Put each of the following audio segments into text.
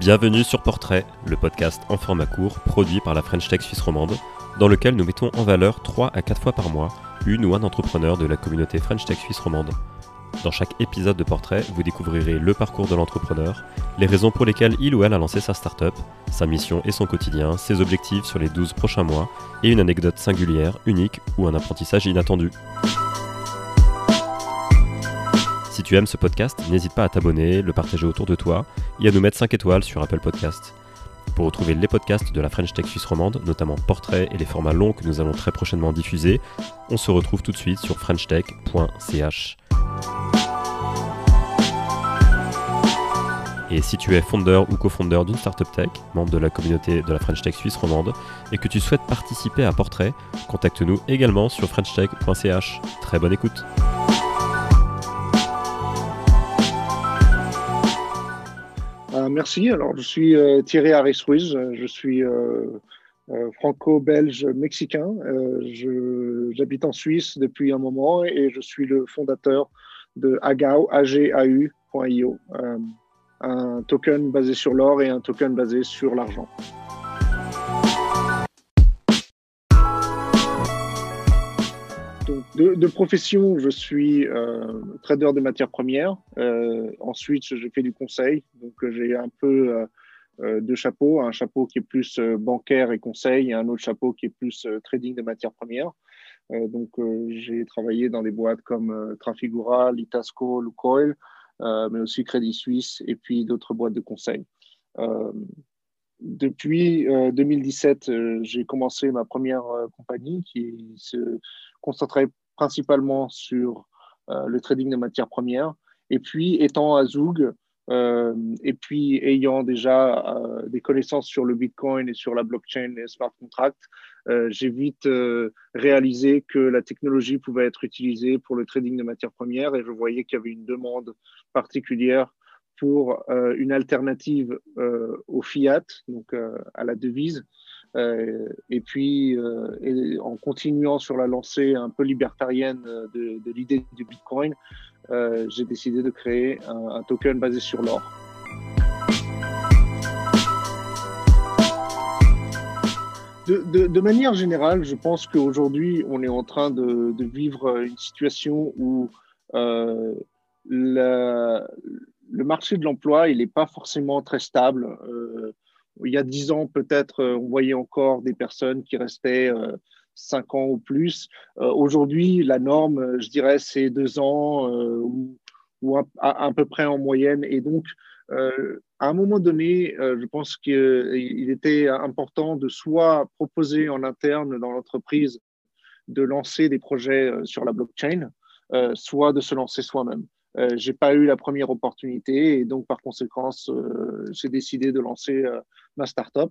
Bienvenue sur Portrait, le podcast en format court produit par la French Tech Suisse romande, dans lequel nous mettons en valeur 3 à 4 fois par mois une ou un entrepreneur de la communauté French Tech Suisse romande. Dans chaque épisode de Portrait, vous découvrirez le parcours de l'entrepreneur, les raisons pour lesquelles il ou elle a lancé sa startup, sa mission et son quotidien, ses objectifs sur les 12 prochains mois, et une anecdote singulière, unique ou un apprentissage inattendu. Si tu aimes ce podcast, n'hésite pas à t'abonner, le partager autour de toi et à nous mettre 5 étoiles sur Apple Podcast. Pour retrouver les podcasts de la French Tech Suisse romande, notamment Portrait et les formats longs que nous allons très prochainement diffuser, on se retrouve tout de suite sur frenchtech.ch. Et si tu es fondeur ou cofondeur d'une startup tech, membre de la communauté de la French Tech Suisse romande, et que tu souhaites participer à Portrait, contacte-nous également sur frenchtech.ch. Très bonne écoute. Merci. Alors, je suis euh, Thierry Harris Ruiz. Je suis euh, franco-belge mexicain. J'habite en Suisse depuis un moment et je suis le fondateur de Agao, agau.io, un token basé sur l'or et un token basé sur l'argent. De, profession, je suis euh, trader de matières premières. Euh, ensuite, j'ai fait du conseil. Donc, j'ai un peu euh, deux chapeaux. Un chapeau qui est plus bancaire et conseil et un autre chapeau qui est plus trading de matières premières. donc, j'ai travaillé dans des boîtes comme Trafigura, Litasco, Lukoil, mais aussi Crédit Suisse et puis d'autres boîtes de conseil. depuis 2017, j'ai commencé ma première compagnie qui se concentrait principalement sur euh, le trading de matières premières. Et puis, étant à Zoug, euh, et puis ayant déjà euh, des connaissances sur le Bitcoin et sur la blockchain et smart contracts, j'ai vite réalisé que la technologie pouvait être utilisée pour le trading de matières premières et je voyais qu'il y avait une demande particulière pour une alternative au fiat, donc à la devise, euh, et puis, euh, en continuant sur la lancée un peu libertarienne de, l'idée du Bitcoin, euh, j'ai décidé de créer un, token basé sur l'or. De, manière générale, je pense qu'aujourd'hui, on est en train de, vivre une situation où le marché de l'emploi, il n'est pas forcément très stable. Il y a dix ans, peut-être, euh, on voyait encore des personnes qui restaient euh, cinq ans ou plus. Euh, aujourd'hui, la norme, je dirais, c'est deux ans ou, à, peu près en moyenne. Et donc, à un moment donné, je pense qu'il était important de soit proposer en interne dans l'entreprise de lancer des projets sur la blockchain, soit de se lancer soi-même. Euh, j'ai pas eu la première opportunité et donc par conséquent, euh, j'ai décidé de lancer euh, ma startup,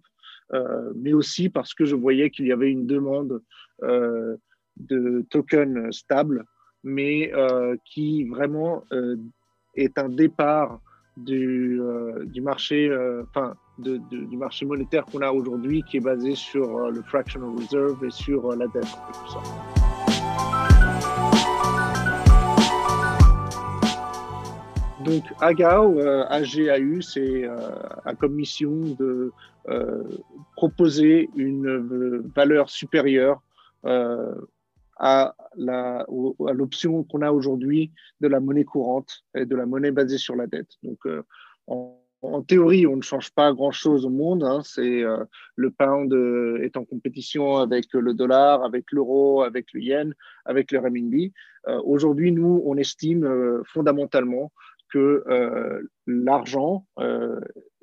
mais aussi parce que je voyais qu'il y avait une demande de tokens stables, mais qui vraiment est un départ du, marché, enfin, du marché monétaire qu'on a aujourd'hui, qui est basé sur le fractional reserve et sur la dette. Donc AGAO, euh, AGAU, c'est a comme mission de euh, proposer une valeur supérieure euh, à l'option qu'on a aujourd'hui de la monnaie courante et de la monnaie basée sur la dette. Donc en, théorie, on ne change pas grand-chose au monde. Hein. c'est le pound est en compétition avec le dollar, avec l'euro, avec le yen, avec le renminbi. Aujourd'hui, nous, on estime fondamentalement que euh, l'argent euh,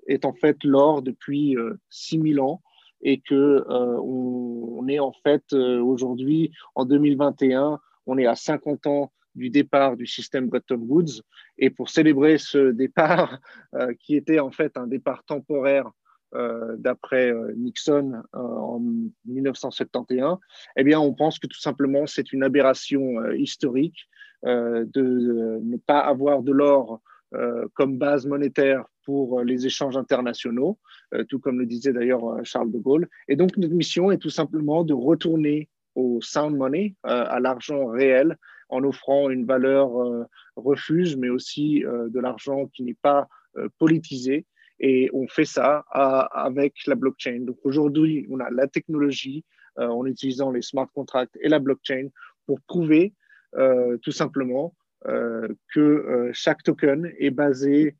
est en fait l'or depuis 6000 euh, ans et que on, est en fait aujourd'hui en 2021, on est à 50 ans du départ du système Bretton Woods. Et pour célébrer ce départ, qui était en fait un départ temporaire d'après Nixon en 1971, eh bien, on pense que tout simplement c'est une aberration historique de ne pas avoir de l'or euh, comme base monétaire pour les échanges internationaux, euh, tout comme le disait d'ailleurs Charles de Gaulle. Et donc notre mission est tout simplement de retourner au sound money, à l'argent réel, en offrant une valeur refuge, mais aussi de l'argent qui n'est pas politisé Et on fait ça avec la blockchain. Donc aujourd'hui, on a la technologie en utilisant les smart contracts et la blockchain pour prouver tout simplement que chaque token est basé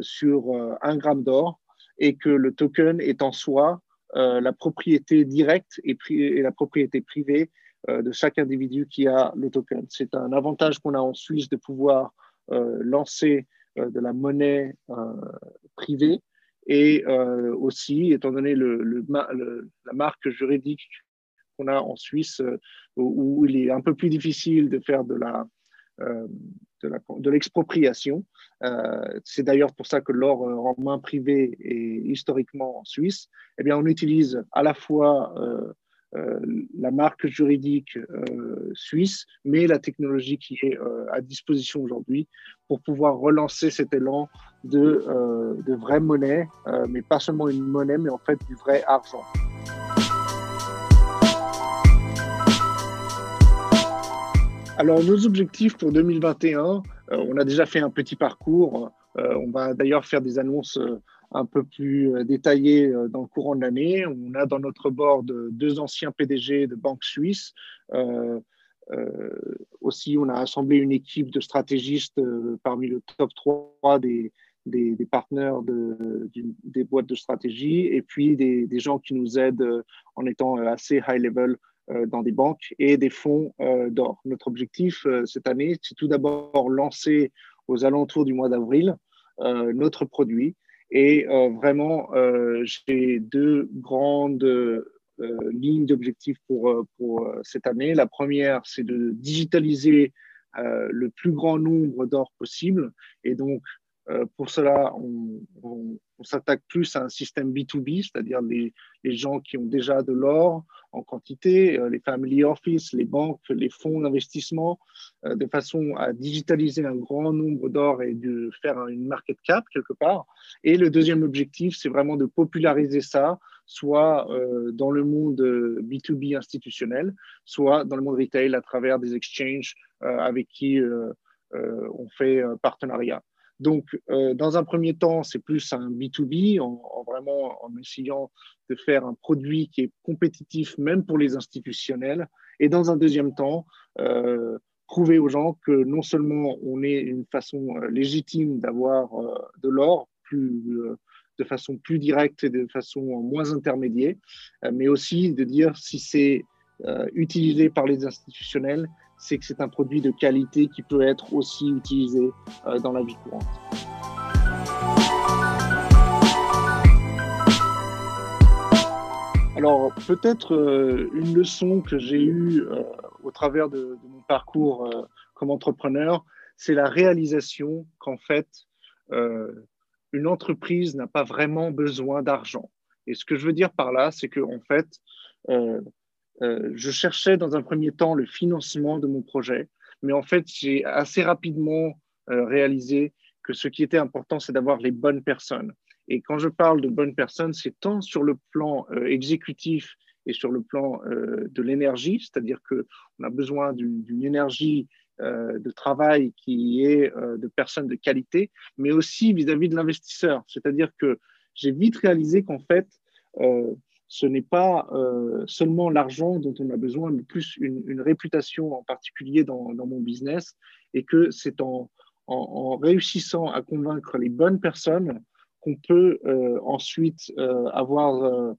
sur un gramme d'or et que le token est en soi euh, la propriété directe et, la propriété privée euh, de chaque individu qui a le token. C'est un avantage qu'on a en Suisse de pouvoir euh, lancer de la monnaie privée et aussi, étant donné le, la marque juridique qu'on a en Suisse, où, il est un peu plus difficile de faire de de l'expropriation. Euh, c'est d'ailleurs pour ça que l'or en main privée est historiquement en Suisse. Eh bien, on utilise à la fois euh, euh, la marque juridique suisse, mais la technologie qui est à disposition aujourd'hui pour pouvoir relancer cet élan de, de vraie monnaie, mais pas seulement une monnaie, mais en fait du vrai argent. Alors, nos objectifs pour 2021, euh, on a déjà fait un petit parcours. Euh, on va d'ailleurs faire des annonces euh, un peu plus détaillées dans le courant de l'année. On a dans notre board deux anciens PDG de banques suisses. aussi, on a assemblé une équipe de stratégistes parmi le top 3 des, partenaires de, des boîtes de stratégie et puis des, des, gens qui nous aident en étant assez high level dans des banques et des fonds euh, d'or. Notre objectif euh, cette année, c'est tout d'abord lancer aux alentours du mois d'avril notre produit. Et vraiment, j'ai deux grandes lignes d'objectifs pour, pour cette année. La première, c'est de digitaliser le plus grand nombre d'or possible. Et donc, pour cela, on, s'attaque plus à un système B2B, c'est-à-dire les, gens qui ont déjà de l'or en quantité, euh, les family office, les banques, les fonds d'investissement, euh, de façon à digitaliser un grand nombre d'or et de faire une market cap quelque part. Et le deuxième objectif, c'est vraiment de populariser ça, soit euh, dans le monde B2B institutionnel, soit dans le monde retail à travers des exchanges avec qui on fait partenariat. Donc, euh, dans un premier temps, c'est plus un B2B, en, vraiment en essayant de faire un produit qui est compétitif même pour les institutionnels. Et dans un deuxième temps, euh, prouver aux gens que non seulement on est une façon euh, légitime d'avoir de l'or de façon plus directe et de façon moins intermédiaire, mais aussi de dire si c'est utilisé par les institutionnels, c'est que c'est un produit de qualité qui peut être aussi utilisé euh, dans la vie courante. Alors peut-être euh, une leçon que j'ai eue euh, au travers de, mon parcours comme entrepreneur, c'est la réalisation qu'en fait, une entreprise n'a pas vraiment besoin d'argent. Et ce que je veux dire par là, c'est qu'en en fait, je cherchais dans un premier temps le financement de mon projet, mais en fait, j'ai assez rapidement euh, réalisé que ce qui était important, c'est d'avoir les bonnes personnes. Et quand je parle de bonnes personnes, c'est tant sur le plan euh, exécutif et sur le plan de l'énergie, c'est-à-dire qu'on a besoin d'une énergie de travail qui est de personnes de qualité, mais aussi vis-à-vis -vis de l'investisseur. C'est-à-dire que j'ai vite réalisé qu'en fait, ce n'est pas euh, seulement l'argent dont on a besoin, mais plus une, réputation en particulier dans, mon business, et que c'est en, réussissant à convaincre les bonnes personnes qu'on peut euh, ensuite euh, avoir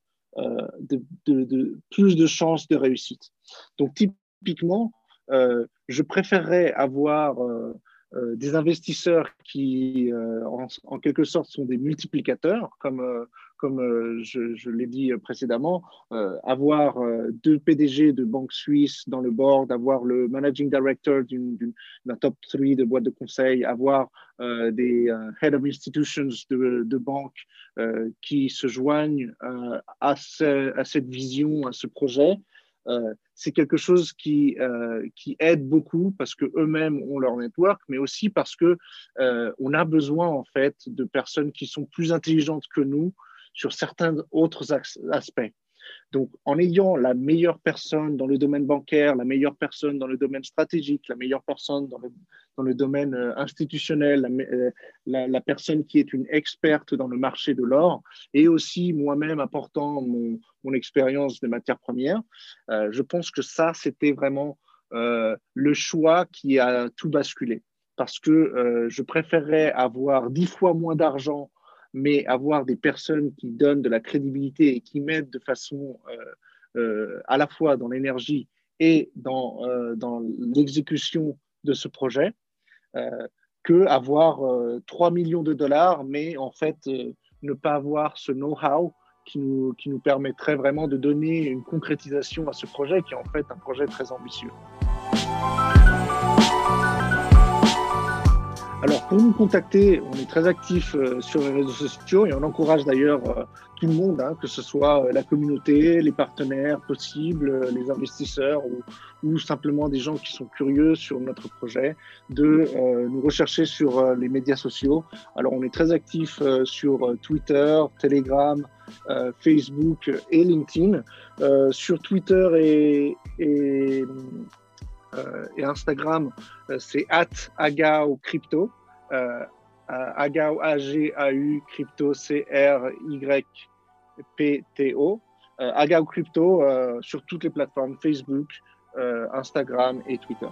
plus de chances de réussite. Donc typiquement, je préférerais avoir des investisseurs qui, en, quelque sorte, sont des multiplicateurs, comme comme euh, je, l'ai dit précédemment, euh, avoir euh, deux PDG de banques suisses dans le board, avoir le managing director d'un top 3 de boîte de conseil, avoir des head of institutions de, de banques qui se joignent à, cette vision, à ce projet. c'est quelque chose qui, qui aide beaucoup parce qu'eux-mêmes ont leur network, mais aussi parce que on a besoin en fait de personnes qui sont plus intelligentes que nous sur certains autres aspects. Donc, en ayant la meilleure personne dans le domaine bancaire, la meilleure personne dans le domaine stratégique, la meilleure personne dans le, domaine euh, institutionnel, euh, la, personne qui est une experte dans le marché de l'or, et aussi moi-même apportant mon, expérience des matières premières, euh, je pense que ça, c'était vraiment le choix qui a tout basculé. Parce que je préférerais avoir dix fois moins d'argent mais avoir des personnes qui donnent de la crédibilité et qui m'aident de façon euh, euh, à la fois dans l'énergie et dans, euh, dans l'exécution de ce projet, que avoir 3 millions de dollars, mais en fait ne pas avoir ce know-how qui nous, qui nous permettrait vraiment de donner une concrétisation à ce projet qui est en fait un projet très ambitieux. Alors, pour nous contacter, on est très actif euh, sur les réseaux sociaux et on encourage d'ailleurs euh, tout le monde, hein, que ce soit euh, la communauté, les partenaires possibles, les investisseurs ou, simplement des gens qui sont curieux sur notre projet, de nous rechercher sur les médias sociaux. Alors, on est très actif sur Twitter, Telegram, Facebook et LinkedIn. sur Twitter et, et Instagram, euh, c'est at Agao Crypto. Euh, Agao, A-G-A-U, Crypto, C-R-Y-P-T-O. Agao Crypto sur toutes les plateformes Facebook, Instagram et Twitter.